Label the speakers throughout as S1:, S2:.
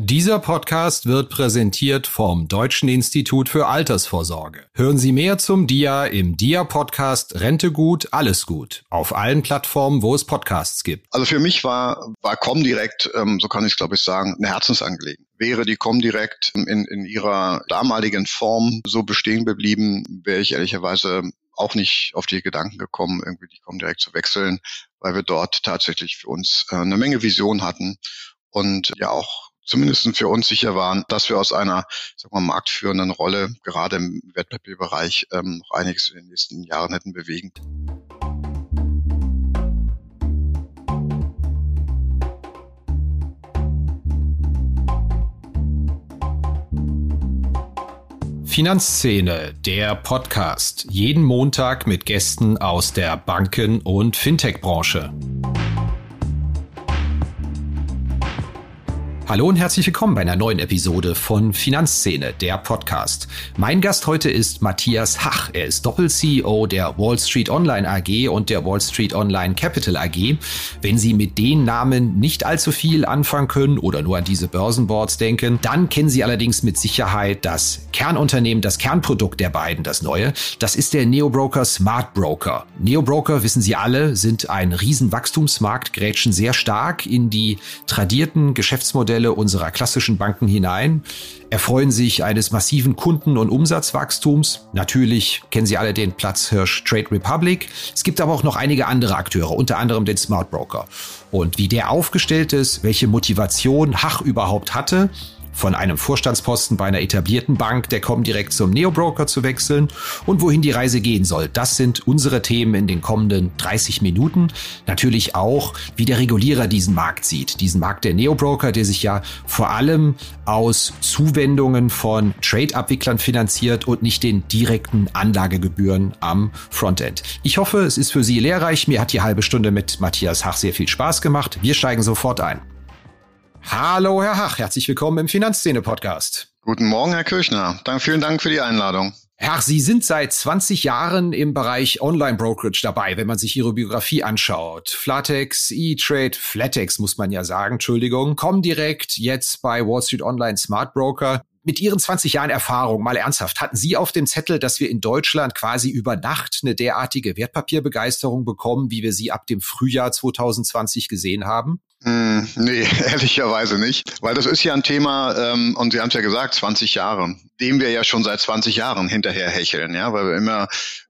S1: Dieser Podcast wird präsentiert vom Deutschen Institut für Altersvorsorge. Hören Sie mehr zum DIA im DIA-Podcast Rente gut, alles gut. Auf allen Plattformen, wo es Podcasts gibt.
S2: Also für mich war, war Comdirect, ähm, so kann ich es glaube ich sagen, eine Herzensangelegenheit. Wäre die Comdirect in, in ihrer damaligen Form so bestehen geblieben, wäre ich ehrlicherweise auch nicht auf die Gedanken gekommen, irgendwie die Comdirect zu wechseln, weil wir dort tatsächlich für uns äh, eine Menge Vision hatten und ja auch zumindest für uns sicher waren, dass wir aus einer sagen wir, marktführenden Rolle gerade im Wertpapierbereich ähm, noch einiges in den nächsten Jahren hätten bewegen.
S1: Finanzszene, der Podcast. Jeden Montag mit Gästen aus der Banken- und Fintech-Branche. Hallo und herzlich willkommen bei einer neuen Episode von Finanzszene, der Podcast. Mein Gast heute ist Matthias Hach. Er ist Doppel-CEO der Wall Street Online AG und der Wall Street Online Capital AG. Wenn Sie mit den Namen nicht allzu viel anfangen können oder nur an diese Börsenboards denken, dann kennen Sie allerdings mit Sicherheit das Kernunternehmen, das Kernprodukt der beiden, das neue. Das ist der Neobroker Smart Broker. Neobroker, wissen Sie alle, sind ein Riesenwachstumsmarkt, grätschen sehr stark in die tradierten Geschäftsmodelle Geschäftsmodelle unserer klassischen Banken hinein, erfreuen sich eines massiven Kunden- und Umsatzwachstums. Natürlich kennen Sie alle den Platzhirsch Trade Republic. Es gibt aber auch noch einige andere Akteure, unter anderem den Smart Broker. Und wie der aufgestellt ist, welche Motivation Hach überhaupt hatte, von einem Vorstandsposten bei einer etablierten Bank der direkt zum Neobroker zu wechseln und wohin die Reise gehen soll. Das sind unsere Themen in den kommenden 30 Minuten. Natürlich auch, wie der Regulierer diesen Markt sieht. Diesen Markt der Neobroker, der sich ja vor allem aus Zuwendungen von Trade-Abwicklern finanziert und nicht den direkten Anlagegebühren am Frontend. Ich hoffe, es ist für Sie lehrreich. Mir hat die halbe Stunde mit Matthias Hach sehr viel Spaß gemacht. Wir steigen sofort ein. Hallo, Herr Hach, herzlich willkommen im Finanzszene-Podcast.
S2: Guten Morgen, Herr Kirchner. Dank, vielen Dank für die Einladung.
S1: Herr, Sie sind seit 20 Jahren im Bereich Online-Brokerage dabei, wenn man sich Ihre Biografie anschaut. Flatex, E-Trade, Flatex muss man ja sagen, Entschuldigung, kommen direkt jetzt bei Wall Street Online Smart Broker. Mit Ihren 20 Jahren Erfahrung, mal ernsthaft, hatten Sie auf dem Zettel, dass wir in Deutschland quasi über Nacht eine derartige Wertpapierbegeisterung bekommen, wie wir sie ab dem Frühjahr 2020 gesehen haben?
S2: Hm, nee, ehrlicherweise nicht. Weil das ist ja ein Thema, ähm, und Sie haben es ja gesagt, 20 Jahre, dem wir ja schon seit 20 Jahren hinterher hecheln, ja, weil wir immer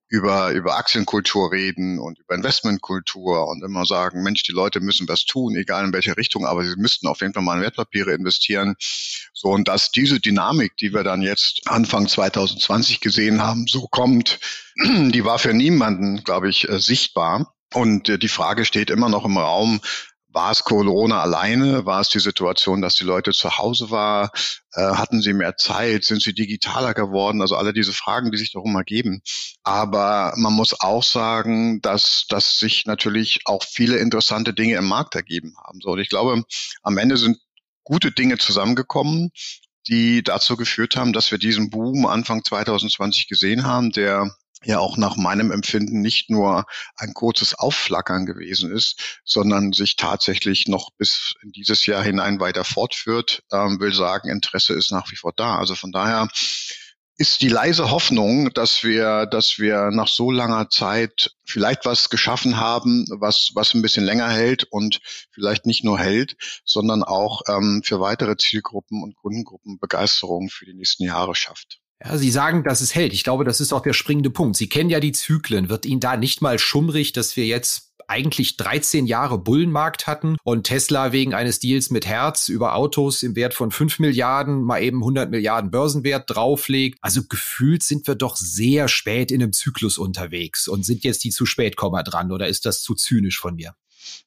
S2: über, über Aktienkultur reden und über Investmentkultur und immer sagen, Mensch, die Leute müssen was tun, egal in welche Richtung, aber sie müssten auf jeden Fall mal in Wertpapiere investieren. So, und dass diese Dynamik, die wir dann jetzt Anfang 2020 gesehen haben, so kommt, die war für niemanden, glaube ich, äh, sichtbar. Und äh, die Frage steht immer noch im Raum, war es Corona alleine? War es die Situation, dass die Leute zu Hause waren? Äh, hatten sie mehr Zeit? Sind sie digitaler geworden? Also alle diese Fragen, die sich darum ergeben. Aber man muss auch sagen, dass, dass sich natürlich auch viele interessante Dinge im Markt ergeben haben. So, und ich glaube, am Ende sind gute Dinge zusammengekommen, die dazu geführt haben, dass wir diesen Boom Anfang 2020 gesehen haben, der ja auch nach meinem Empfinden nicht nur ein kurzes Aufflackern gewesen ist, sondern sich tatsächlich noch bis in dieses Jahr hinein weiter fortführt, ähm, will sagen, Interesse ist nach wie vor da. Also von daher ist die leise Hoffnung, dass wir, dass wir nach so langer Zeit vielleicht was geschaffen haben, was, was ein bisschen länger hält und vielleicht nicht nur hält, sondern auch ähm, für weitere Zielgruppen und Kundengruppen Begeisterung für die nächsten Jahre schafft.
S1: Ja, Sie sagen, dass es hält. Ich glaube, das ist auch der springende Punkt. Sie kennen ja die Zyklen. Wird Ihnen da nicht mal schummrig, dass wir jetzt eigentlich 13 Jahre Bullenmarkt hatten und Tesla wegen eines Deals mit Herz über Autos im Wert von 5 Milliarden mal eben 100 Milliarden Börsenwert drauflegt. Also gefühlt sind wir doch sehr spät in einem Zyklus unterwegs und sind jetzt die zu spät dran oder ist das zu zynisch von mir?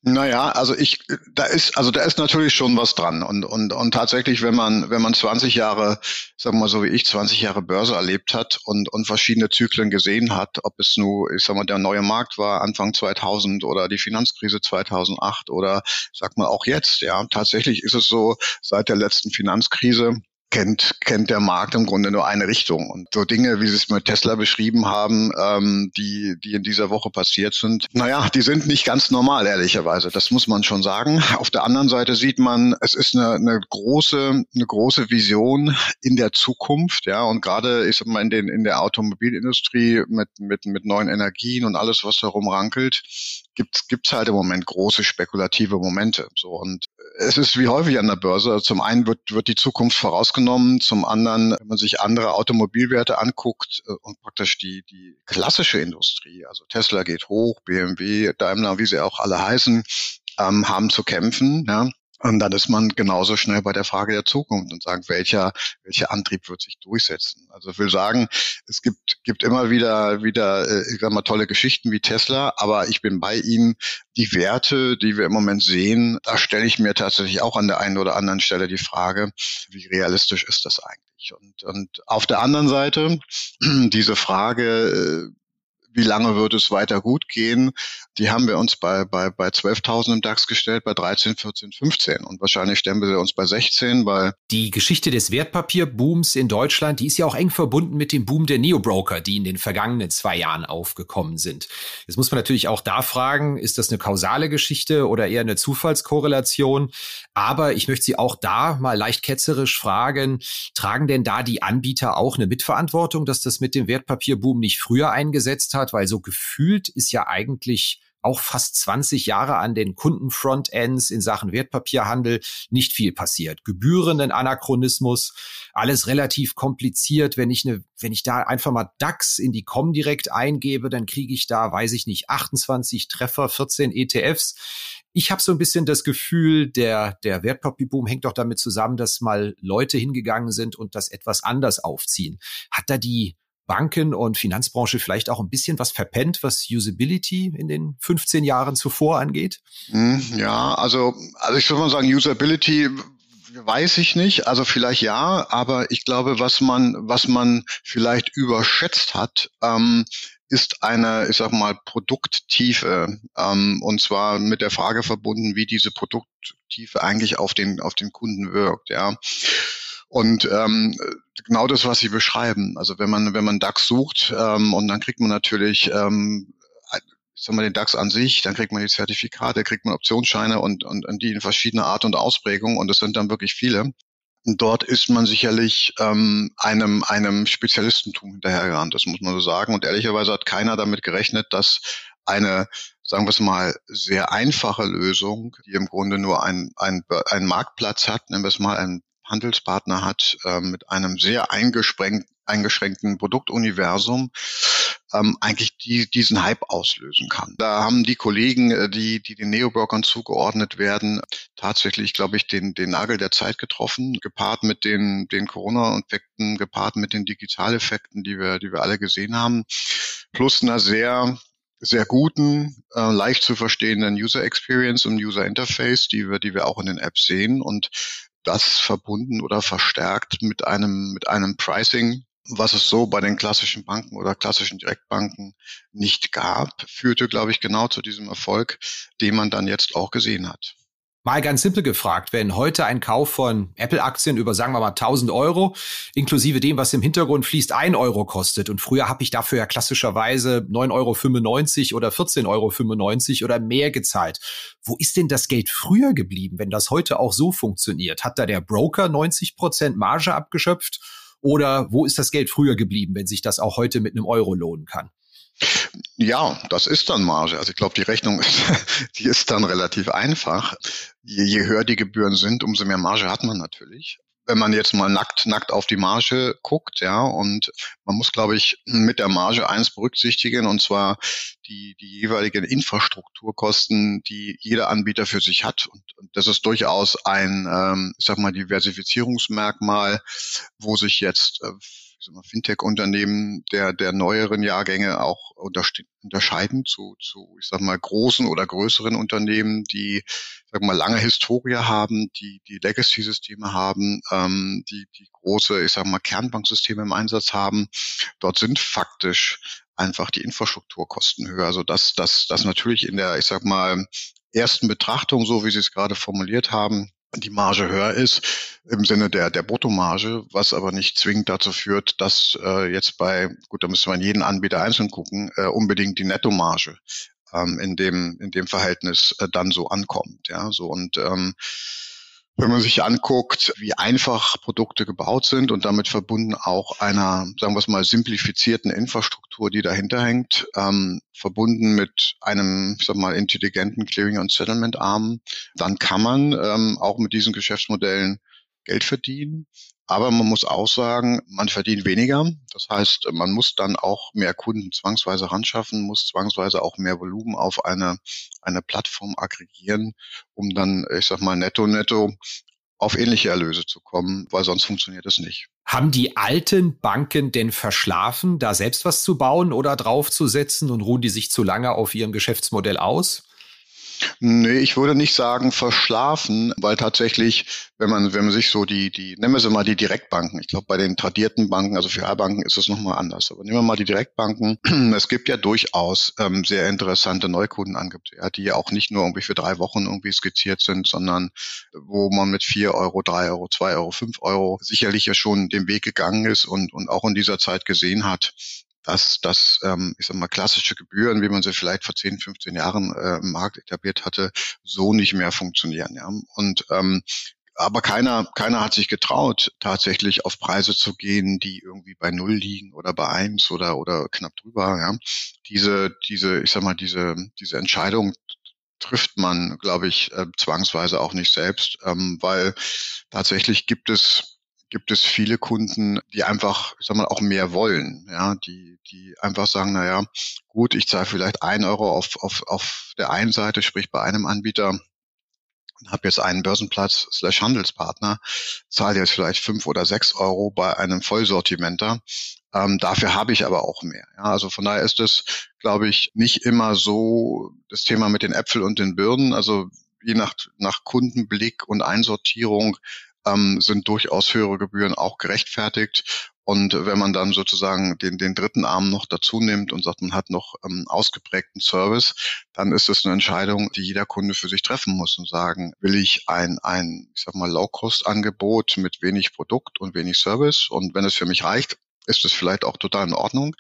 S2: Naja, also ich, da ist, also da ist natürlich schon was dran. Und, und, und tatsächlich, wenn man, wenn man 20 Jahre, sagen wir mal so wie ich, 20 Jahre Börse erlebt hat und, und verschiedene Zyklen gesehen hat, ob es nur, ich sag mal, der neue Markt war Anfang 2000 oder die Finanzkrise 2008 oder, sag mal, auch jetzt, ja, tatsächlich ist es so, seit der letzten Finanzkrise, kennt, kennt der Markt im Grunde nur eine Richtung. Und so Dinge, wie Sie es mit Tesla beschrieben haben, ähm, die, die in dieser Woche passiert sind, naja, die sind nicht ganz normal, ehrlicherweise. Das muss man schon sagen. Auf der anderen Seite sieht man, es ist eine, eine große, eine große Vision in der Zukunft, ja, und gerade, ich sag mal, in den, in der Automobilindustrie mit, mit, mit neuen Energien und alles, was darum rankelt, gibt es halt im Moment große spekulative Momente. So und es ist wie häufig an der Börse. Zum einen wird, wird die Zukunft vorausgenommen, zum anderen, wenn man sich andere Automobilwerte anguckt äh, und praktisch die, die klassische Industrie, also Tesla geht hoch, BMW, Daimler, wie sie auch alle heißen, ähm, haben zu kämpfen. Ja. Und dann ist man genauso schnell bei der Frage der Zukunft und sagt, welcher, welcher Antrieb wird sich durchsetzen. Also ich will sagen, es gibt, gibt immer wieder, wieder, äh, ich sag mal, tolle Geschichten wie Tesla, aber ich bin bei Ihnen. Die Werte, die wir im Moment sehen, da stelle ich mir tatsächlich auch an der einen oder anderen Stelle die Frage, wie realistisch ist das eigentlich? Und, und auf der anderen Seite diese Frage, äh, wie lange wird es weiter gut gehen? Die haben wir uns bei, bei, bei 12.000 im DAX gestellt, bei 13, 14, 15. Und wahrscheinlich stellen wir uns bei 16, weil...
S1: Die Geschichte des Wertpapierbooms in Deutschland, die ist ja auch eng verbunden mit dem Boom der Neobroker, die in den vergangenen zwei Jahren aufgekommen sind. Jetzt muss man natürlich auch da fragen, ist das eine kausale Geschichte oder eher eine Zufallskorrelation? Aber ich möchte Sie auch da mal leicht ketzerisch fragen, tragen denn da die Anbieter auch eine Mitverantwortung, dass das mit dem Wertpapierboom nicht früher eingesetzt hat? Weil so gefühlt ist ja eigentlich auch fast 20 Jahre an den Kundenfrontends in Sachen Wertpapierhandel nicht viel passiert. Gebührenden Anachronismus, alles relativ kompliziert. Wenn ich eine, wenn ich da einfach mal DAX in die Comdirect eingebe, dann kriege ich da, weiß ich nicht, 28 Treffer, 14 ETFs. Ich habe so ein bisschen das Gefühl, der, der Wertpapierboom hängt doch damit zusammen, dass mal Leute hingegangen sind und das etwas anders aufziehen. Hat da die Banken- und Finanzbranche vielleicht auch ein bisschen was verpennt, was Usability in den 15 Jahren zuvor angeht?
S2: Hm, ja, also, also ich würde mal sagen, Usability weiß ich nicht, also vielleicht ja, aber ich glaube, was man, was man vielleicht überschätzt hat, ähm, ist eine, ich sag mal, Produkttiefe, ähm, und zwar mit der Frage verbunden, wie diese Produkttiefe eigentlich auf den, auf den Kunden wirkt, ja. Und ähm, genau das, was Sie beschreiben. Also wenn man, wenn man DAX sucht ähm, und dann kriegt man natürlich ähm, ich sag mal, den DAX an sich, dann kriegt man die Zertifikate, kriegt man Optionsscheine und, und, und die in verschiedener Art und Ausprägung und es sind dann wirklich viele. Und dort ist man sicherlich ähm, einem, einem Spezialistentum hinterhergerannt, das muss man so sagen. Und ehrlicherweise hat keiner damit gerechnet, dass eine, sagen wir es mal, sehr einfache Lösung, die im Grunde nur einen ein Marktplatz hat, nennen wir es mal ein Handelspartner hat äh, mit einem sehr eingeschränkten Produktuniversum ähm, eigentlich die, diesen Hype auslösen kann. Da haben die Kollegen, äh, die, die den Neobrokern zugeordnet werden, tatsächlich, glaube ich, den, den Nagel der Zeit getroffen, gepaart mit den, den Corona-Effekten, gepaart mit den Digitaleffekten, die wir, die wir alle gesehen haben, plus einer sehr sehr guten, äh, leicht zu verstehenden User Experience und User Interface, die wir, die wir auch in den Apps sehen. Und das verbunden oder verstärkt mit einem, mit einem Pricing, was es so bei den klassischen Banken oder klassischen Direktbanken nicht gab, führte, glaube ich, genau zu diesem Erfolg, den man dann jetzt auch gesehen hat.
S1: Mal ganz simpel gefragt, wenn heute ein Kauf von Apple-Aktien über, sagen wir mal, 1000 Euro, inklusive dem, was im Hintergrund fließt, ein Euro kostet und früher habe ich dafür ja klassischerweise 9,95 Euro oder 14,95 Euro oder mehr gezahlt. Wo ist denn das Geld früher geblieben, wenn das heute auch so funktioniert? Hat da der Broker 90 Prozent Marge abgeschöpft oder wo ist das Geld früher geblieben, wenn sich das auch heute mit einem Euro lohnen kann?
S2: Ja, das ist dann Marge. Also ich glaube, die Rechnung, die ist dann relativ einfach. Je, je höher die Gebühren sind, umso mehr Marge hat man natürlich wenn man jetzt mal nackt, nackt auf die Marge guckt, ja, und man muss, glaube ich, mit der Marge eins berücksichtigen, und zwar die, die jeweiligen Infrastrukturkosten, die jeder Anbieter für sich hat. Und, und das ist durchaus ein, ähm, ich sag mal, Diversifizierungsmerkmal, wo sich jetzt äh, Fintech-Unternehmen der, der neueren Jahrgänge auch unterscheiden zu, zu, ich sag mal, großen oder größeren Unternehmen, die, sag mal, lange Historie haben, die, die Legacy-Systeme haben, ähm, die, die große, ich sag mal, Kernbanksysteme im Einsatz haben. Dort sind faktisch einfach die Infrastrukturkosten höher. Also das, das, das natürlich in der, ich sag mal, ersten Betrachtung, so wie Sie es gerade formuliert haben, die Marge höher ist im Sinne der, der Bruttomarge, was aber nicht zwingend dazu führt, dass äh, jetzt bei, gut, da müsste man jeden Anbieter einzeln gucken, äh, unbedingt die Nettomarge ähm, in dem in dem Verhältnis äh, dann so ankommt. Ja, so und ähm, wenn man sich anguckt, wie einfach Produkte gebaut sind und damit verbunden auch einer, sagen wir es mal, simplifizierten Infrastruktur, die dahinter hängt, ähm, verbunden mit einem, ich sag mal, intelligenten Clearing- und Settlement-Arm, dann kann man ähm, auch mit diesen Geschäftsmodellen Geld verdienen. Aber man muss auch sagen, man verdient weniger. Das heißt, man muss dann auch mehr Kunden zwangsweise ranschaffen, muss zwangsweise auch mehr Volumen auf eine, eine Plattform aggregieren, um dann, ich sag mal, netto, netto auf ähnliche Erlöse zu kommen, weil sonst funktioniert es nicht.
S1: Haben die alten Banken denn verschlafen, da selbst was zu bauen oder draufzusetzen und ruhen die sich zu lange auf ihrem Geschäftsmodell aus?
S2: Nee, ich würde nicht sagen verschlafen, weil tatsächlich, wenn man, wenn man sich so die, die, nennen wir sie mal die Direktbanken, ich glaube bei den tradierten Banken, also für A-Banken ist es nochmal anders, aber nehmen wir mal die Direktbanken, es gibt ja durchaus ähm, sehr interessante Neukundenangebote, ja, die ja auch nicht nur irgendwie für drei Wochen irgendwie skizziert sind, sondern wo man mit vier Euro, drei Euro, zwei Euro, fünf Euro sicherlich ja schon den Weg gegangen ist und, und auch in dieser Zeit gesehen hat, dass das, ähm, ich sag mal, klassische Gebühren, wie man sie vielleicht vor 10, 15 Jahren äh, im Markt etabliert hatte, so nicht mehr funktionieren. Ja? Und ähm, aber keiner, keiner hat sich getraut, tatsächlich auf Preise zu gehen, die irgendwie bei Null liegen oder bei eins oder, oder knapp drüber. Ja. Diese, diese, ich sag mal, diese, diese Entscheidung trifft man, glaube ich, äh, zwangsweise auch nicht selbst, ähm, weil tatsächlich gibt es gibt es viele Kunden, die einfach, ich sag mal, auch mehr wollen, ja, die, die einfach sagen, na ja, gut, ich zahle vielleicht ein Euro auf, auf, auf der einen Seite, sprich bei einem Anbieter, habe jetzt einen Börsenplatz slash Handelspartner, zahle jetzt vielleicht fünf oder sechs Euro bei einem Vollsortimenter. Ähm, dafür habe ich aber auch mehr. Ja, also von daher ist es, glaube ich, nicht immer so das Thema mit den Äpfel und den Birnen. Also je nach, nach Kundenblick und Einsortierung ähm, sind durchaus höhere Gebühren auch gerechtfertigt. Und wenn man dann sozusagen den, den dritten Arm noch dazu nimmt und sagt, man hat noch ähm, ausgeprägten Service, dann ist es eine Entscheidung, die jeder Kunde für sich treffen muss und sagen, will ich ein, ein ich sag mal, Low-Cost-Angebot mit wenig Produkt und wenig Service? Und wenn es für mich reicht, ist es vielleicht auch total in Ordnung.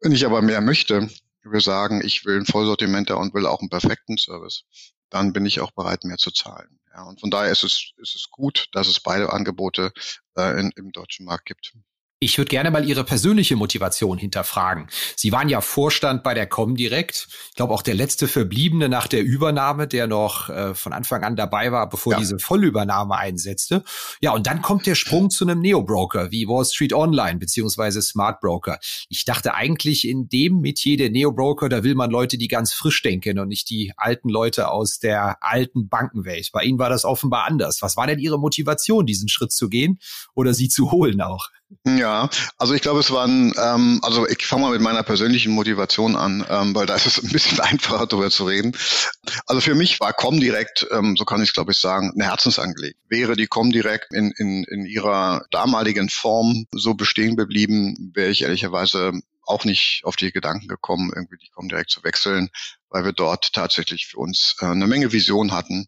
S2: Wenn ich aber mehr möchte, wir sagen, ich will ein Vollsortimenter und will auch einen perfekten Service, dann bin ich auch bereit, mehr zu zahlen. Ja, und von daher ist es, ist es gut, dass es beide Angebote äh, in, im deutschen Markt gibt.
S1: Ich würde gerne mal Ihre persönliche Motivation hinterfragen. Sie waren ja Vorstand bei der Comdirect. Ich glaube auch der letzte Verbliebene nach der Übernahme, der noch äh, von Anfang an dabei war, bevor ja. diese Vollübernahme einsetzte. Ja, und dann kommt der Sprung zu einem Neo-Broker wie Wall Street Online beziehungsweise Smart Broker. Ich dachte eigentlich in dem Metier der Neo-Broker, da will man Leute, die ganz frisch denken und nicht die alten Leute aus der alten Bankenwelt. Bei Ihnen war das offenbar anders. Was war denn Ihre Motivation, diesen Schritt zu gehen oder sie zu holen auch?
S2: Ja, also ich glaube, es waren, ähm, also ich fange mal mit meiner persönlichen Motivation an, ähm, weil da ist es ein bisschen einfacher darüber zu reden. Also für mich war Comdirect, ähm, so kann ich es glaube ich sagen, eine Herzensangelegenheit. Wäre die Comdirect in, in, in ihrer damaligen Form so bestehen geblieben, wäre ich ehrlicherweise auch nicht auf die Gedanken gekommen, irgendwie die Comdirect zu wechseln, weil wir dort tatsächlich für uns äh, eine Menge Vision hatten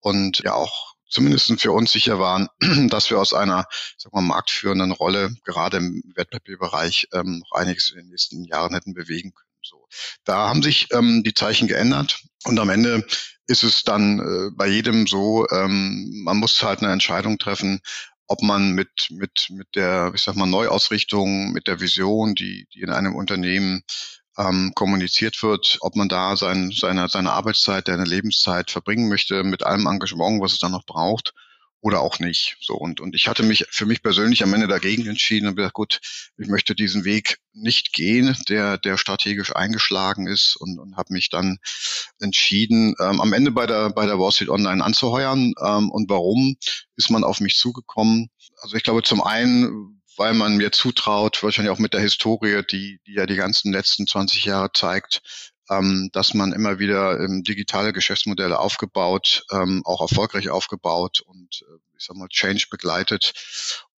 S2: und ja auch zumindest für uns sicher waren, dass wir aus einer sagen wir, marktführenden Rolle gerade im Wertpapierbereich ähm, noch einiges in den nächsten Jahren hätten bewegen können. So. Da haben sich ähm, die Zeichen geändert und am Ende ist es dann äh, bei jedem so, ähm, man muss halt eine Entscheidung treffen, ob man mit, mit, mit der, ich sag mal, Neuausrichtung, mit der Vision, die, die in einem Unternehmen ähm, kommuniziert wird, ob man da sein, seine, seine Arbeitszeit, seine Lebenszeit verbringen möchte mit allem Engagement, was es dann noch braucht oder auch nicht. So und und ich hatte mich für mich persönlich am Ende dagegen entschieden und gesagt, gut, ich möchte diesen Weg nicht gehen, der der strategisch eingeschlagen ist und, und habe mich dann entschieden, ähm, am Ende bei der bei der Wall Street Online anzuheuern. Ähm, und warum ist man auf mich zugekommen? Also ich glaube, zum einen weil man mir zutraut, wahrscheinlich auch mit der Historie, die, die ja die ganzen letzten 20 Jahre zeigt, ähm, dass man immer wieder ähm, digitale Geschäftsmodelle aufgebaut, ähm, auch erfolgreich aufgebaut und äh, ich sag mal Change begleitet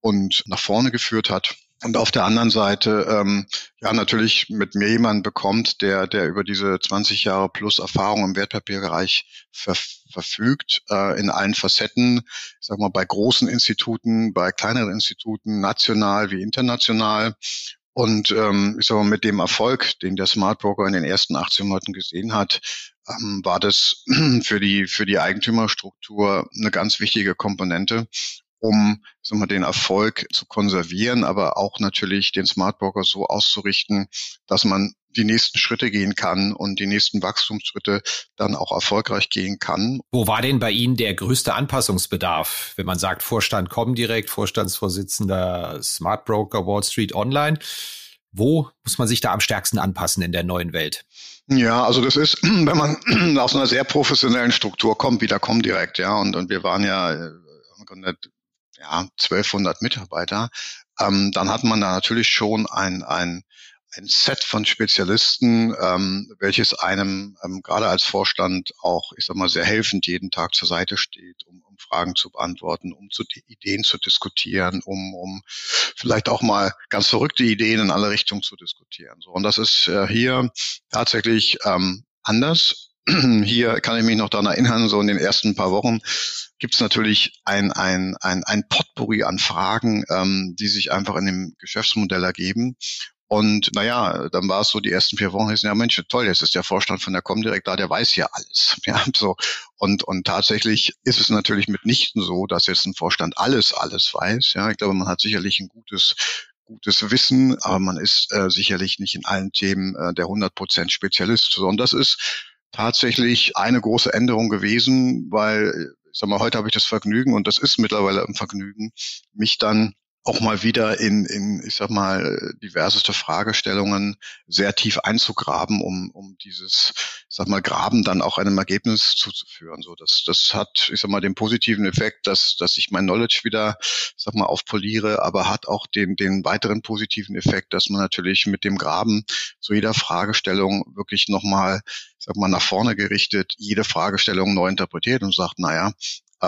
S2: und nach vorne geführt hat. Und auf der anderen Seite, ähm, ja, natürlich mit mir jemanden bekommt, der, der über diese 20 Jahre plus Erfahrung im Wertpapierbereich ver verfügt, äh, in allen Facetten, ich sag mal, bei großen Instituten, bei kleineren Instituten, national wie international. Und ähm, ich sag mal, mit dem Erfolg, den der Smart Broker in den ersten 18 Monaten gesehen hat, ähm, war das für die, für die Eigentümerstruktur eine ganz wichtige Komponente um sagen wir, den Erfolg zu konservieren, aber auch natürlich den Smart Broker so auszurichten, dass man die nächsten Schritte gehen kann und die nächsten Wachstumsschritte dann auch erfolgreich gehen kann.
S1: Wo war denn bei Ihnen der größte Anpassungsbedarf, wenn man sagt Vorstand Comdirect, Vorstandsvorsitzender Smart Broker Wall Street Online? Wo muss man sich da am stärksten anpassen in der neuen Welt?
S2: Ja, also das ist, wenn man aus einer sehr professionellen Struktur kommt, wie der Comdirect, ja, und, und wir waren ja äh, ja, 1200 Mitarbeiter, ähm, dann hat man da natürlich schon ein, ein, ein Set von Spezialisten, ähm, welches einem ähm, gerade als Vorstand auch, ich sag mal, sehr helfend jeden Tag zur Seite steht, um, um Fragen zu beantworten, um zu Ideen zu diskutieren, um, um vielleicht auch mal ganz verrückte Ideen in alle Richtungen zu diskutieren. So, und das ist äh, hier tatsächlich ähm, anders. Hier kann ich mich noch daran erinnern, so in den ersten paar Wochen gibt es natürlich ein, ein, ein, ein Potpourri an Fragen, ähm, die sich einfach in dem Geschäftsmodell ergeben. Und naja, dann war es so, die ersten vier Wochen ist ja Mensch, toll, jetzt ist der Vorstand von der Comdirect da, der weiß ja alles. Ja, so. Und, und tatsächlich ist es natürlich mitnichten so, dass jetzt ein Vorstand alles, alles weiß. Ja, ich glaube, man hat sicherlich ein gutes, gutes Wissen, aber man ist äh, sicherlich nicht in allen Themen äh, der 100% Spezialist. So, und das ist tatsächlich eine große Änderung gewesen, weil ich sag mal, heute habe ich das Vergnügen und das ist mittlerweile ein Vergnügen, mich dann auch mal wieder in, in, ich sag mal, diverseste Fragestellungen sehr tief einzugraben, um, um dieses, ich sag mal, Graben dann auch einem Ergebnis zuzuführen. So, das, das hat, ich sag mal, den positiven Effekt, dass, dass ich mein Knowledge wieder, sag mal, aufpoliere, aber hat auch den, den weiteren positiven Effekt, dass man natürlich mit dem Graben zu jeder Fragestellung wirklich nochmal, ich sag mal, nach vorne gerichtet, jede Fragestellung neu interpretiert und sagt, naja,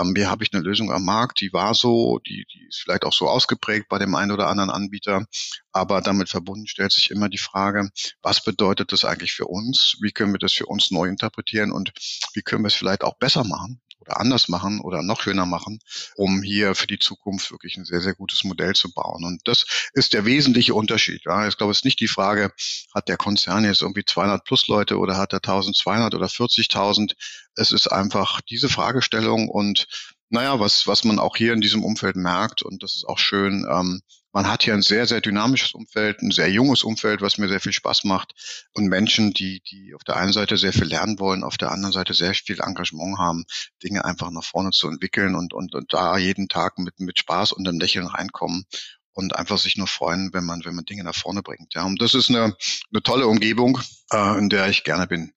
S2: ähm, hier habe ich eine Lösung am Markt, die war so, die, die ist vielleicht auch so ausgeprägt bei dem einen oder anderen Anbieter, aber damit verbunden stellt sich immer die Frage, was bedeutet das eigentlich für uns? Wie können wir das für uns neu interpretieren und wie können wir es vielleicht auch besser machen? Oder anders machen oder noch schöner machen, um hier für die Zukunft wirklich ein sehr, sehr gutes Modell zu bauen. Und das ist der wesentliche Unterschied. Ja. Ich glaube, es ist nicht die Frage, hat der Konzern jetzt irgendwie 200 plus Leute oder hat er 1200 oder 40.000? Es ist einfach diese Fragestellung und naja, was, was man auch hier in diesem Umfeld merkt, und das ist auch schön, ähm, man hat hier ein sehr, sehr dynamisches Umfeld, ein sehr junges Umfeld, was mir sehr viel Spaß macht und Menschen, die, die auf der einen Seite sehr viel lernen wollen, auf der anderen Seite sehr viel Engagement haben, Dinge einfach nach vorne zu entwickeln und, und, und da jeden Tag mit, mit Spaß und einem Lächeln reinkommen und einfach sich nur freuen, wenn man, wenn man Dinge nach vorne bringt. Ja, und das ist eine, eine tolle Umgebung, äh, in der ich gerne bin.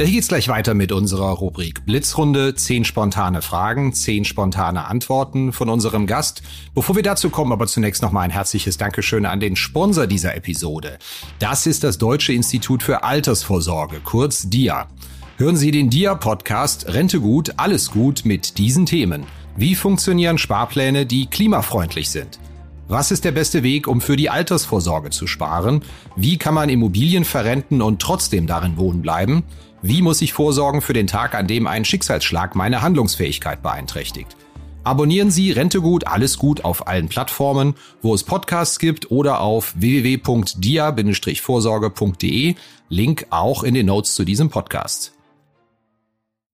S1: Hier geht's gleich weiter mit unserer Rubrik Blitzrunde. Zehn spontane Fragen, zehn spontane Antworten von unserem Gast. Bevor wir dazu kommen, aber zunächst nochmal ein herzliches Dankeschön an den Sponsor dieser Episode. Das ist das Deutsche Institut für Altersvorsorge, kurz DIA. Hören Sie den DIA-Podcast Rente gut, alles gut mit diesen Themen. Wie funktionieren Sparpläne, die klimafreundlich sind? Was ist der beste Weg, um für die Altersvorsorge zu sparen? Wie kann man Immobilien verrenten und trotzdem darin wohnen bleiben? Wie muss ich vorsorgen für den Tag, an dem ein Schicksalsschlag meine Handlungsfähigkeit beeinträchtigt? Abonnieren Sie Rentegut alles gut auf allen Plattformen, wo es Podcasts gibt oder auf www.dia-vorsorge.de. Link auch in den Notes zu diesem Podcast.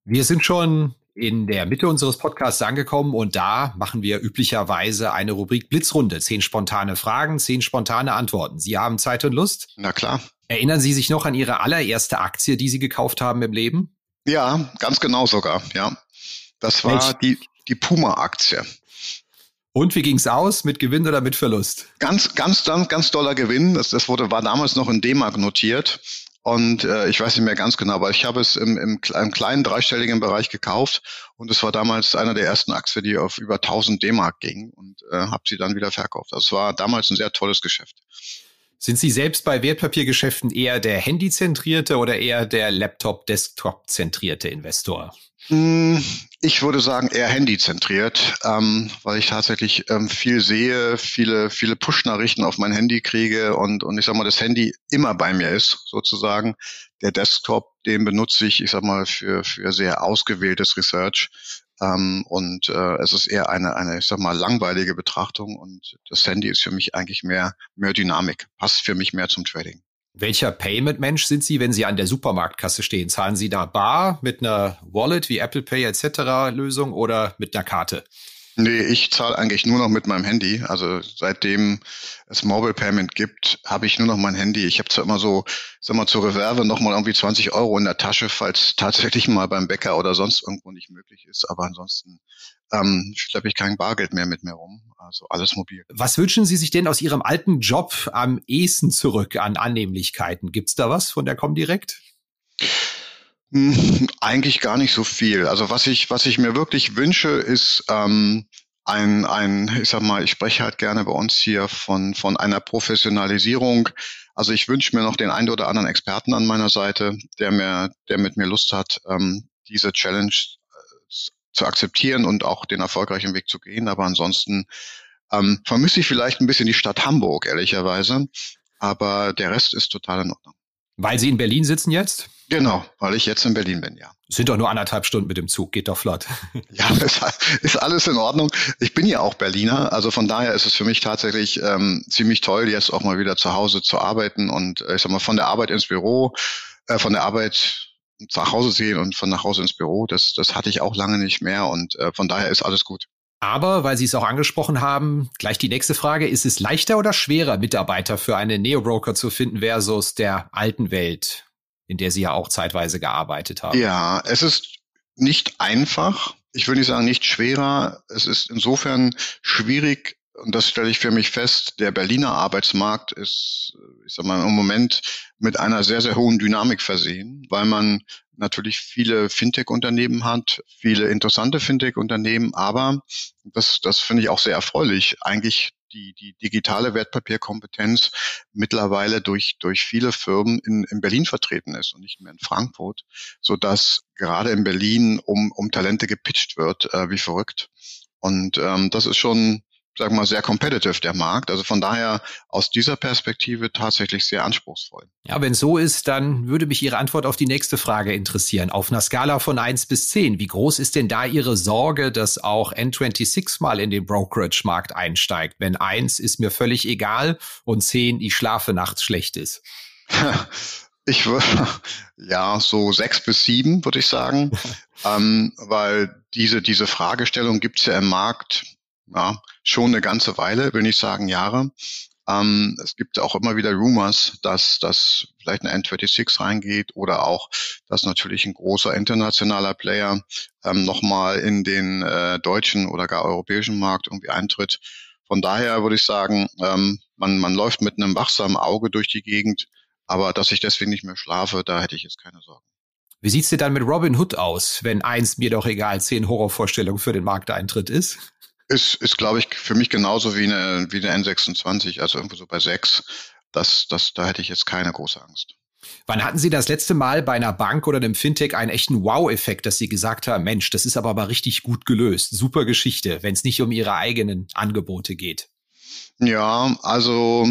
S1: Wir sind schon in der Mitte unseres Podcasts angekommen und da machen wir üblicherweise eine Rubrik Blitzrunde. Zehn spontane Fragen, zehn spontane Antworten. Sie haben Zeit und Lust?
S2: Na klar.
S1: Erinnern Sie sich noch an Ihre allererste Aktie, die Sie gekauft haben im Leben?
S2: Ja, ganz genau sogar, ja. Das war Mensch. die, die Puma-Aktie.
S1: Und wie ging's aus? Mit Gewinn oder mit Verlust?
S2: Ganz, ganz, ganz, ganz doller Gewinn. Das, das wurde, war damals noch in D-Mark notiert. Und äh, ich weiß nicht mehr ganz genau, aber ich habe es im, im, im kleinen dreistelligen Bereich gekauft und es war damals einer der ersten Aktien, die auf über 1000 D-Mark ging und äh, habe sie dann wieder verkauft. Das war damals ein sehr tolles Geschäft.
S1: Sind Sie selbst bei Wertpapiergeschäften eher der Handy-zentrierte oder eher der Laptop-Desktop-zentrierte Investor?
S2: Ich würde sagen eher handyzentriert, ähm, weil ich tatsächlich ähm, viel sehe, viele, viele Push-Nachrichten auf mein Handy kriege und, und ich sag mal, das Handy immer bei mir ist, sozusagen. Der Desktop, den benutze ich, ich sag mal, für, für sehr ausgewähltes Research. Ähm, und äh, es ist eher eine, eine, ich sag mal, langweilige Betrachtung und das Handy ist für mich eigentlich mehr, mehr Dynamik, passt für mich mehr zum Trading.
S1: Welcher Payment-Mensch sind Sie, wenn Sie an der Supermarktkasse stehen? Zahlen Sie da bar mit einer Wallet wie Apple Pay etc. Lösung oder mit einer Karte?
S2: Nee, ich zahle eigentlich nur noch mit meinem Handy. Also seitdem es Mobile Payment gibt, habe ich nur noch mein Handy. Ich habe zwar immer so, sag mal, zur Reserve nochmal irgendwie 20 Euro in der Tasche, falls tatsächlich mal beim Bäcker oder sonst irgendwo nicht möglich ist. Aber ansonsten ähm, schleppe ich kein Bargeld mehr mit mir rum. Also alles mobil.
S1: Was wünschen Sie sich denn aus Ihrem alten Job am ehesten zurück an Annehmlichkeiten? Gibt's da was von der Comdirect?
S2: Eigentlich gar nicht so viel. Also was ich, was ich mir wirklich wünsche, ist ähm, ein, ein, ich sag mal, ich spreche halt gerne bei uns hier von, von einer Professionalisierung. Also ich wünsche mir noch den einen oder anderen Experten an meiner Seite, der mir, der mit mir Lust hat, ähm, diese Challenge äh, zu akzeptieren und auch den erfolgreichen Weg zu gehen. Aber ansonsten ähm, vermisse ich vielleicht ein bisschen die Stadt Hamburg, ehrlicherweise. Aber der Rest ist total in Ordnung.
S1: Weil Sie in Berlin sitzen jetzt?
S2: Genau, weil ich jetzt in Berlin bin, ja.
S1: Sind doch nur anderthalb Stunden mit dem Zug, geht doch flott.
S2: Ja, ist, ist alles in Ordnung. Ich bin ja auch Berliner, also von daher ist es für mich tatsächlich ähm, ziemlich toll, jetzt auch mal wieder zu Hause zu arbeiten und äh, ich sag mal von der Arbeit ins Büro, äh, von der Arbeit nach Hause sehen und von nach Hause ins Büro. Das, das hatte ich auch lange nicht mehr und äh, von daher ist alles gut.
S1: Aber, weil Sie es auch angesprochen haben, gleich die nächste Frage, ist es leichter oder schwerer, Mitarbeiter für einen Neo-Broker zu finden versus der alten Welt, in der Sie ja auch zeitweise gearbeitet haben?
S2: Ja, es ist nicht einfach. Ich würde nicht sagen nicht schwerer. Es ist insofern schwierig, und das stelle ich für mich fest, der Berliner Arbeitsmarkt ist, ich sag mal, im Moment mit einer sehr, sehr hohen Dynamik versehen, weil man natürlich viele Fintech-Unternehmen hat, viele interessante Fintech-Unternehmen, aber das, das finde ich auch sehr erfreulich, eigentlich die, die digitale Wertpapierkompetenz mittlerweile durch, durch viele Firmen in, in Berlin vertreten ist und nicht mehr in Frankfurt, so dass gerade in Berlin um, um Talente gepitcht wird, äh, wie verrückt. Und ähm, das ist schon sagen wir mal, sehr competitive, der Markt. Also von daher aus dieser Perspektive tatsächlich sehr anspruchsvoll.
S1: Ja, wenn so ist, dann würde mich Ihre Antwort auf die nächste Frage interessieren. Auf einer Skala von eins bis zehn, wie groß ist denn da Ihre Sorge, dass auch N26 mal in den Brokerage-Markt einsteigt? Wenn eins ist mir völlig egal und zehn, ich schlafe nachts schlecht ist.
S2: Ich würde, ja, so sechs bis sieben, würde ich sagen, ähm, weil diese, diese Fragestellung gibt's ja im Markt ja, schon eine ganze Weile, will nicht sagen Jahre. Ähm, es gibt auch immer wieder Rumors, dass, dass vielleicht eine N26 reingeht oder auch, dass natürlich ein großer internationaler Player ähm, nochmal in den äh, deutschen oder gar europäischen Markt irgendwie eintritt. Von daher würde ich sagen, ähm, man, man läuft mit einem wachsamen Auge durch die Gegend, aber dass ich deswegen nicht mehr schlafe, da hätte ich jetzt keine Sorgen.
S1: Wie sieht's dir dann mit Robin Hood aus, wenn eins mir doch egal zehn Horrorvorstellungen für den Markteintritt ist?
S2: Ist, ist glaube ich, für mich genauso wie eine, wie eine N26, also irgendwo so bei sechs. Das, das, da hätte ich jetzt keine große Angst.
S1: Wann hatten Sie das letzte Mal bei einer Bank oder einem Fintech einen echten Wow-Effekt, dass Sie gesagt haben, Mensch, das ist aber mal richtig gut gelöst. Super Geschichte, wenn es nicht um Ihre eigenen Angebote geht.
S2: Ja, also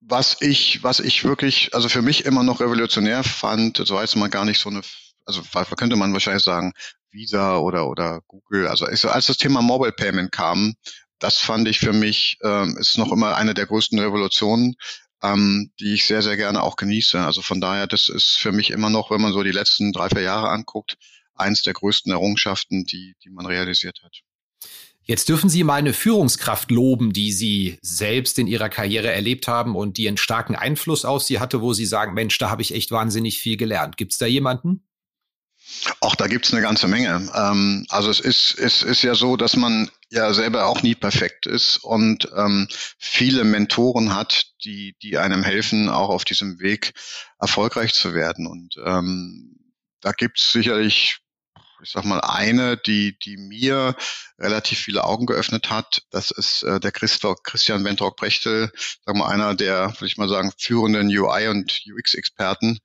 S2: was ich, was ich wirklich, also für mich immer noch revolutionär fand, so heißt man gar nicht so eine, also könnte man wahrscheinlich sagen, Visa oder, oder Google. Also als das Thema Mobile Payment kam, das fand ich für mich, ähm, ist noch immer eine der größten Revolutionen, ähm, die ich sehr, sehr gerne auch genieße. Also von daher, das ist für mich immer noch, wenn man so die letzten drei, vier Jahre anguckt, eins der größten Errungenschaften, die, die man realisiert hat.
S1: Jetzt dürfen Sie mal eine Führungskraft loben, die Sie selbst in Ihrer Karriere erlebt haben und die einen starken Einfluss auf Sie hatte, wo Sie sagen, Mensch, da habe ich echt wahnsinnig viel gelernt. Gibt es da jemanden?
S2: Auch da gibt's eine ganze Menge. Ähm, also es ist, es ist ja so, dass man ja selber auch nie perfekt ist und ähm, viele Mentoren hat, die, die einem helfen, auch auf diesem Weg erfolgreich zu werden. Und ähm, da gibt's sicherlich ich sag mal, eine, die, die mir relativ viele Augen geöffnet hat. Das ist äh, der Christoph, Christian Wentorg Brechtel, sagen wir einer der, würde ich mal sagen, führenden UI- und UX-Experten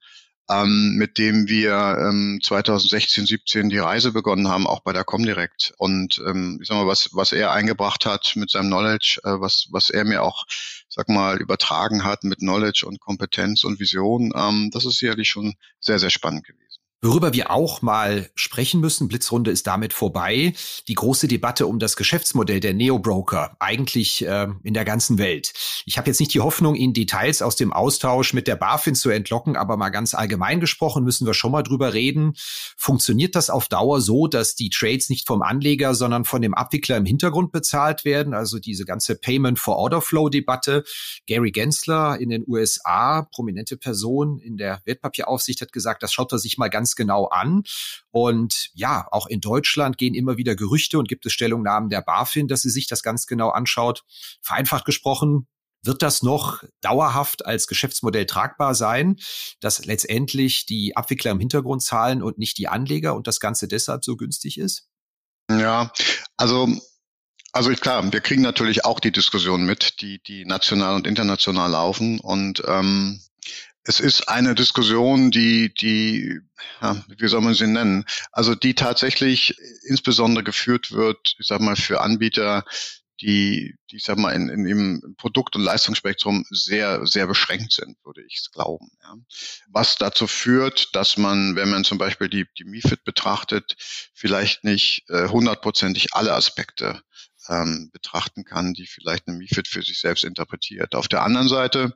S2: ähm, mit dem wir ähm, 2016, 17 die Reise begonnen haben, auch bei der Comdirect. Und ähm, ich sag mal, was, was er eingebracht hat mit seinem Knowledge, äh, was, was er mir auch, sag mal, übertragen hat mit Knowledge und Kompetenz und Vision, ähm, das ist sicherlich schon sehr, sehr spannend gewesen.
S1: Worüber wir auch mal sprechen müssen, Blitzrunde ist damit vorbei, die große Debatte um das Geschäftsmodell der Neo-Broker, eigentlich äh, in der ganzen Welt. Ich habe jetzt nicht die Hoffnung, Ihnen Details aus dem Austausch mit der BaFin zu entlocken, aber mal ganz allgemein gesprochen müssen wir schon mal drüber reden. Funktioniert das auf Dauer so, dass die Trades nicht vom Anleger, sondern von dem Abwickler im Hintergrund bezahlt werden? Also diese ganze Payment for Order Flow Debatte. Gary Gensler in den USA, prominente Person in der Wertpapieraufsicht, hat gesagt, das schaut er sich mal ganz ganz genau an. Und ja, auch in Deutschland gehen immer wieder Gerüchte und gibt es Stellungnahmen der BaFin, dass sie sich das ganz genau anschaut. Vereinfacht gesprochen, wird das noch dauerhaft als Geschäftsmodell tragbar sein, dass letztendlich die Abwickler im Hintergrund zahlen und nicht die Anleger und das Ganze deshalb so günstig ist?
S2: Ja, also also klar, wir kriegen natürlich auch die Diskussion mit, die die national und international laufen und ähm, es ist eine Diskussion, die, die, ja, wie soll man sie nennen? Also die tatsächlich insbesondere geführt wird, ich sag mal, für Anbieter, die, die ich sag mal, in, in im Produkt- und Leistungsspektrum sehr, sehr beschränkt sind, würde ich glauben. Ja. Was dazu führt, dass man, wenn man zum Beispiel die, die MIFID betrachtet, vielleicht nicht äh, hundertprozentig alle Aspekte ähm, betrachten kann, die vielleicht eine MIFID für sich selbst interpretiert. Auf der anderen Seite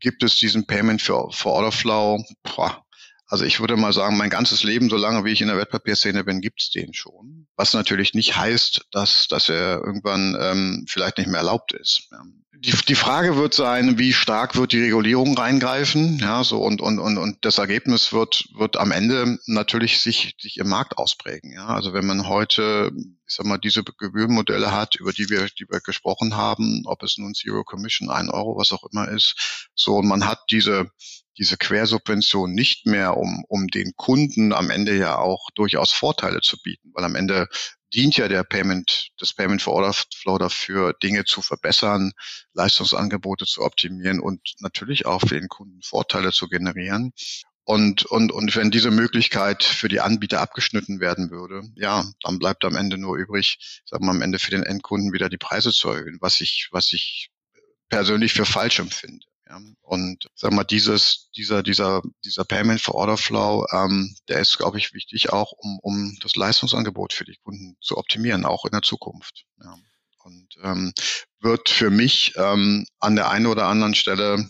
S2: gibt es diesen Payment für, für Order Flow. Boah, also ich würde mal sagen, mein ganzes Leben, solange wie ich in der Wertpapierszene bin, gibt's den schon. Was natürlich nicht heißt, dass, dass er irgendwann ähm, vielleicht nicht mehr erlaubt ist. Die, die Frage wird sein, wie stark wird die Regulierung reingreifen, ja, so und und und und das Ergebnis wird wird am Ende natürlich sich sich im Markt ausprägen, ja. Also wenn man heute, ich sag mal, diese Gebührenmodelle hat, über die wir die wir gesprochen haben, ob es nun Zero Commission, ein Euro, was auch immer ist, so und man hat diese diese Quersubvention nicht mehr, um, um den Kunden am Ende ja auch durchaus Vorteile zu bieten, weil am Ende dient ja der Payment, das Payment for Order Flow dafür, Dinge zu verbessern, Leistungsangebote zu optimieren und natürlich auch für den Kunden Vorteile zu generieren. Und, und, und wenn diese Möglichkeit für die Anbieter abgeschnitten werden würde, ja, dann bleibt am Ende nur übrig, sagen wir am Ende für den Endkunden wieder die Preise zu erhöhen, was ich, was ich persönlich für falsch empfinde. Ja, und sag mal, dieses, dieser, dieser, dieser Payment for Order Flow, ähm, der ist, glaube ich, wichtig auch, um, um das Leistungsangebot für die Kunden zu optimieren, auch in der Zukunft. Ja. Und ähm, wird für mich ähm, an der einen oder anderen Stelle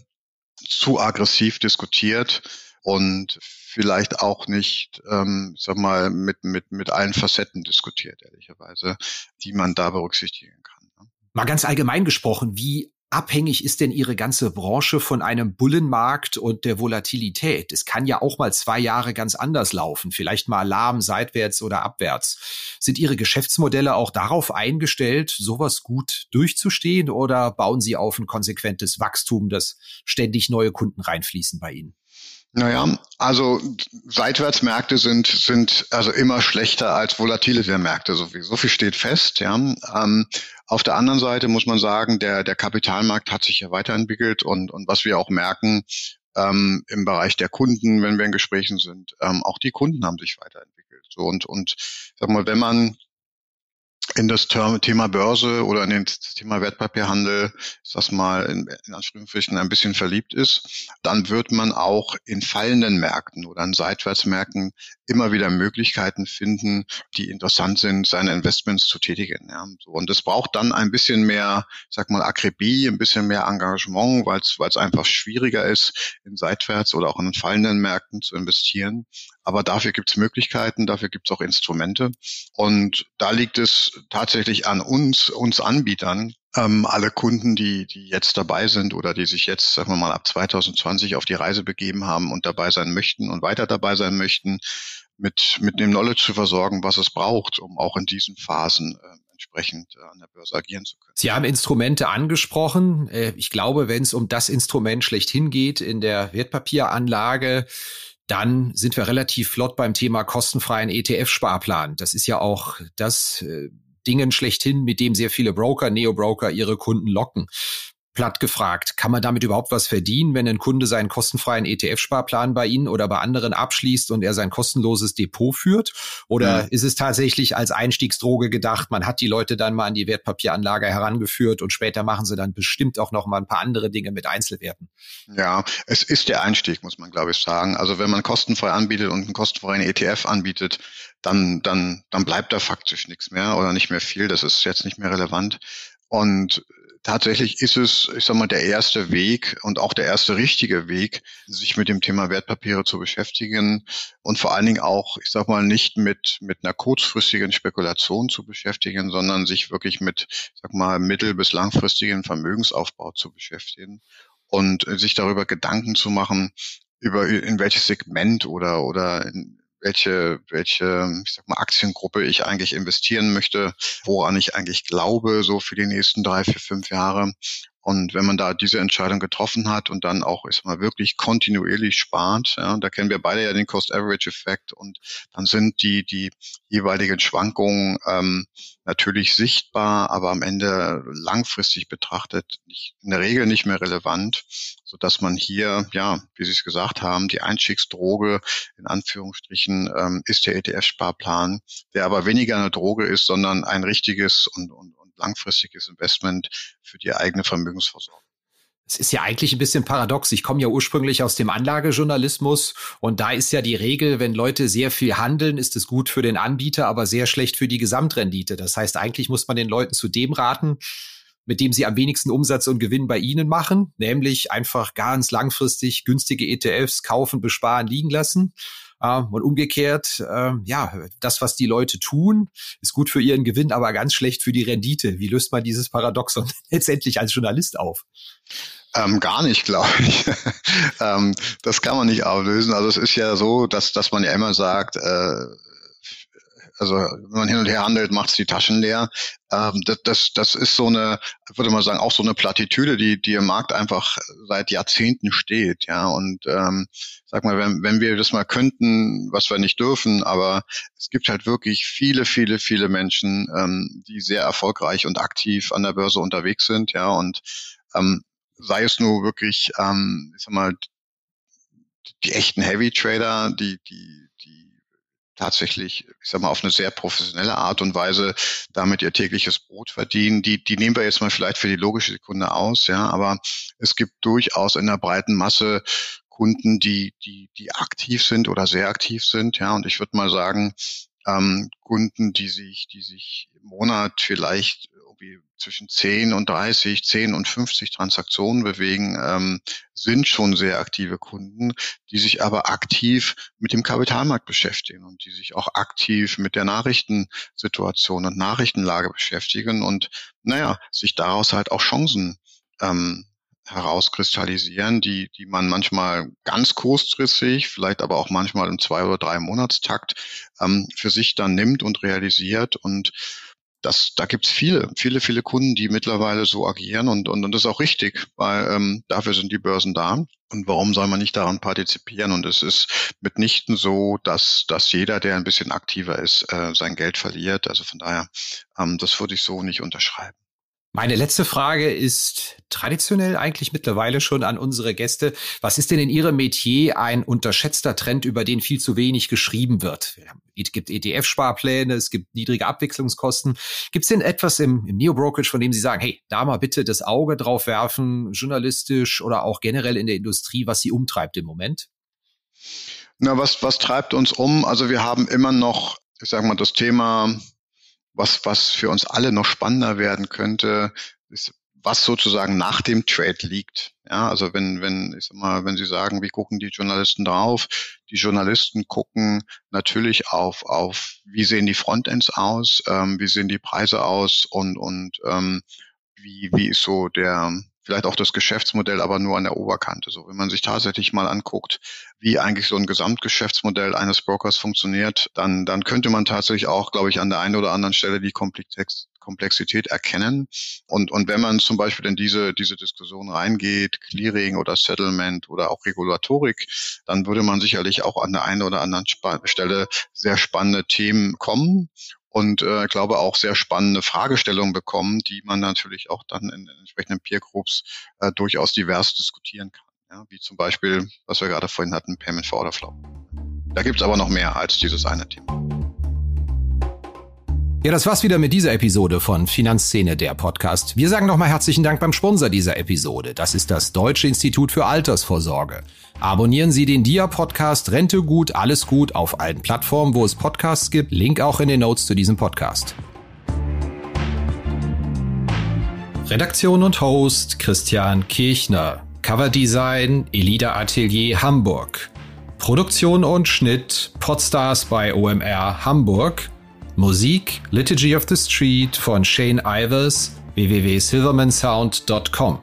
S2: zu aggressiv diskutiert und vielleicht auch nicht, ähm, sag mal, mit, mit, mit allen Facetten diskutiert, ehrlicherweise, die man da berücksichtigen kann.
S1: Ne. Mal ganz allgemein gesprochen, wie abhängig ist denn Ihre ganze Branche von einem Bullenmarkt und der Volatilität? Es kann ja auch mal zwei Jahre ganz anders laufen, vielleicht mal lahm, seitwärts oder abwärts. Sind Ihre Geschäftsmodelle auch darauf eingestellt, sowas gut durchzustehen oder bauen Sie auf ein konsequentes Wachstum, dass ständig neue Kunden reinfließen bei Ihnen?
S2: Naja, also Seitwärtsmärkte sind, sind also immer schlechter als volatile Märkte. So viel, so viel steht fest. Ja. Ähm, auf der anderen Seite muss man sagen, der, der Kapitalmarkt hat sich ja weiterentwickelt und, und was wir auch merken ähm, im Bereich der Kunden, wenn wir in Gesprächen sind, ähm, auch die Kunden haben sich weiterentwickelt. So und, und sag mal, wenn man in das Thema Börse oder in das Thema Wertpapierhandel, ist das mal in, in Anführungsstrichen ein bisschen verliebt ist, dann wird man auch in fallenden Märkten oder in Seitwärtsmärkten immer wieder Möglichkeiten finden, die interessant sind, seine Investments zu tätigen. Ja. Und es braucht dann ein bisschen mehr, sag mal, Akribie, ein bisschen mehr Engagement, weil es einfach schwieriger ist, in Seitwärts oder auch in fallenden Märkten zu investieren. Aber dafür gibt es Möglichkeiten, dafür gibt es auch Instrumente. Und da liegt es tatsächlich an uns, uns Anbietern, ähm, alle Kunden, die, die jetzt dabei sind oder die sich jetzt, sagen wir mal, ab 2020 auf die Reise begeben haben und dabei sein möchten und weiter dabei sein möchten, mit, mit dem Knowledge zu versorgen, was es braucht, um auch in diesen Phasen äh, entsprechend äh, an der Börse agieren zu können.
S1: Sie haben Instrumente angesprochen. Äh, ich glaube, wenn es um das Instrument schlechthin geht in der Wertpapieranlage, dann sind wir relativ flott beim Thema kostenfreien ETF-Sparplan. Das ist ja auch das äh, Dingen schlechthin, mit dem sehr viele Broker, Neo-Broker ihre Kunden locken platt gefragt, kann man damit überhaupt was verdienen, wenn ein Kunde seinen kostenfreien ETF-Sparplan bei Ihnen oder bei anderen abschließt und er sein kostenloses Depot führt? Oder ja. ist es tatsächlich als Einstiegsdroge gedacht, man hat die Leute dann mal an die Wertpapieranlage herangeführt und später machen sie dann bestimmt auch noch mal ein paar andere Dinge mit Einzelwerten?
S2: Ja, es ist der Einstieg, muss man glaube ich sagen. Also wenn man kostenfrei anbietet und einen kostenfreien ETF anbietet, dann, dann, dann bleibt da faktisch nichts mehr oder nicht mehr viel. Das ist jetzt nicht mehr relevant. Und tatsächlich ist es, ich sag mal, der erste Weg und auch der erste richtige Weg, sich mit dem Thema Wertpapiere zu beschäftigen und vor allen Dingen auch, ich sag mal, nicht mit, mit einer kurzfristigen Spekulation zu beschäftigen, sondern sich wirklich mit, ich sag mal, mittel- bis langfristigen Vermögensaufbau zu beschäftigen und sich darüber Gedanken zu machen, über in welches Segment oder, oder in, welche, welche, ich sag mal, Aktiengruppe ich eigentlich investieren möchte, woran ich eigentlich glaube, so für die nächsten drei, vier, fünf Jahre. Und wenn man da diese Entscheidung getroffen hat und dann auch ist mal wirklich kontinuierlich spart, ja, da kennen wir beide ja den Cost-Average-Effekt und dann sind die, die jeweiligen Schwankungen ähm, natürlich sichtbar, aber am Ende langfristig betrachtet nicht, in der Regel nicht mehr relevant, so dass man hier, ja, wie Sie es gesagt haben, die Einstiegsdroge in Anführungsstrichen ähm, ist der ETF-Sparplan, der aber weniger eine Droge ist, sondern ein richtiges und, und langfristiges Investment für die eigene Vermögensversorgung.
S1: Es ist ja eigentlich ein bisschen paradox. Ich komme ja ursprünglich aus dem Anlagejournalismus und da ist ja die Regel, wenn Leute sehr viel handeln, ist es gut für den Anbieter, aber sehr schlecht für die Gesamtrendite. Das heißt, eigentlich muss man den Leuten zu dem raten, mit dem sie am wenigsten Umsatz und Gewinn bei ihnen machen, nämlich einfach ganz langfristig günstige ETFs kaufen, besparen, liegen lassen. Und umgekehrt, äh, ja, das, was die Leute tun, ist gut für ihren Gewinn, aber ganz schlecht für die Rendite. Wie löst man dieses Paradoxon letztendlich als Journalist auf?
S2: Ähm, gar nicht, glaube ich. ähm, das kann man nicht auflösen. Also es ist ja so, dass, dass man ja immer sagt, äh, also wenn man hin und her handelt, macht es die Taschen leer. Ähm, das, das, das ist so eine, würde man sagen, auch so eine Plattitüde, die, die im Markt einfach seit Jahrzehnten steht. Ja, und ähm, sag mal, wenn, wenn wir das mal könnten, was wir nicht dürfen, aber es gibt halt wirklich viele, viele, viele Menschen, ähm, die sehr erfolgreich und aktiv an der Börse unterwegs sind. Ja, und ähm, sei es nur wirklich, ähm, ich sag mal, die echten Heavy Trader, die, die tatsächlich, ich sag mal, auf eine sehr professionelle Art und Weise damit ihr tägliches Brot verdienen. Die, die nehmen wir jetzt mal vielleicht für die logische Sekunde aus, ja, aber es gibt durchaus in der breiten Masse Kunden, die, die, die aktiv sind oder sehr aktiv sind, ja, und ich würde mal sagen, ähm, Kunden, die sich, die sich im Monat vielleicht irgendwie zwischen 10 und 30, 10 und 50 Transaktionen bewegen, ähm, sind schon sehr aktive Kunden, die sich aber aktiv mit dem Kapitalmarkt beschäftigen und die sich auch aktiv mit der Nachrichtensituation und Nachrichtenlage beschäftigen und naja, sich daraus halt auch Chancen ähm, herauskristallisieren, die, die man manchmal ganz kurzfristig, vielleicht aber auch manchmal im zwei oder drei Monatstakt ähm, für sich dann nimmt und realisiert und das, da gibt's viele, viele, viele Kunden, die mittlerweile so agieren und, und, und das ist auch richtig, weil ähm, dafür sind die Börsen da. Und warum soll man nicht daran partizipieren? Und es ist mitnichten so, dass, dass jeder, der ein bisschen aktiver ist, äh, sein Geld verliert. Also von daher, ähm, das würde ich so nicht unterschreiben.
S1: Meine letzte Frage ist traditionell eigentlich mittlerweile schon an unsere Gäste. Was ist denn in Ihrem Metier ein unterschätzter Trend, über den viel zu wenig geschrieben wird? Es gibt ETF-Sparpläne, es gibt niedrige Abwechslungskosten. Gibt es denn etwas im, im Neo-Brokerage, von dem Sie sagen, hey, da mal bitte das Auge drauf werfen, journalistisch oder auch generell in der Industrie, was Sie umtreibt im Moment?
S2: Na, was, was treibt uns um? Also wir haben immer noch, ich sage mal, das Thema was, was für uns alle noch spannender werden könnte, ist, was sozusagen nach dem Trade liegt. Ja, also wenn, wenn, ich sag mal, wenn Sie sagen, wie gucken die Journalisten drauf? Die Journalisten gucken natürlich auf, auf, wie sehen die Frontends aus, ähm, wie sehen die Preise aus und, und ähm, wie, wie ist so der, vielleicht auch das Geschäftsmodell, aber nur an der Oberkante. So, wenn man sich tatsächlich mal anguckt, wie eigentlich so ein Gesamtgeschäftsmodell eines Brokers funktioniert, dann, dann könnte man tatsächlich auch, glaube ich, an der einen oder anderen Stelle die Komplexität erkennen. Und, und wenn man zum Beispiel in diese, diese Diskussion reingeht, Clearing oder Settlement oder auch Regulatorik, dann würde man sicherlich auch an der einen oder anderen Stelle sehr spannende Themen kommen und äh, glaube auch sehr spannende Fragestellungen bekommen, die man natürlich auch dann in, in entsprechenden Peer Groups äh, durchaus divers diskutieren kann. Ja, wie zum Beispiel, was wir gerade vorhin hatten, Payment for Order Flow. Da gibt's aber noch mehr als dieses eine Thema.
S1: Ja, das war's wieder mit dieser Episode von Finanzszene, der Podcast. Wir sagen nochmal herzlichen Dank beim Sponsor dieser Episode. Das ist das Deutsche Institut für Altersvorsorge. Abonnieren Sie den DIA-Podcast Rente gut, alles gut auf allen Plattformen, wo es Podcasts gibt. Link auch in den Notes zu diesem Podcast. Redaktion und Host Christian Kirchner. Coverdesign Elida Atelier Hamburg. Produktion und Schnitt Podstars bei OMR Hamburg. Musik Liturgy of the Street von Shane Ivers www.silvermansound.com.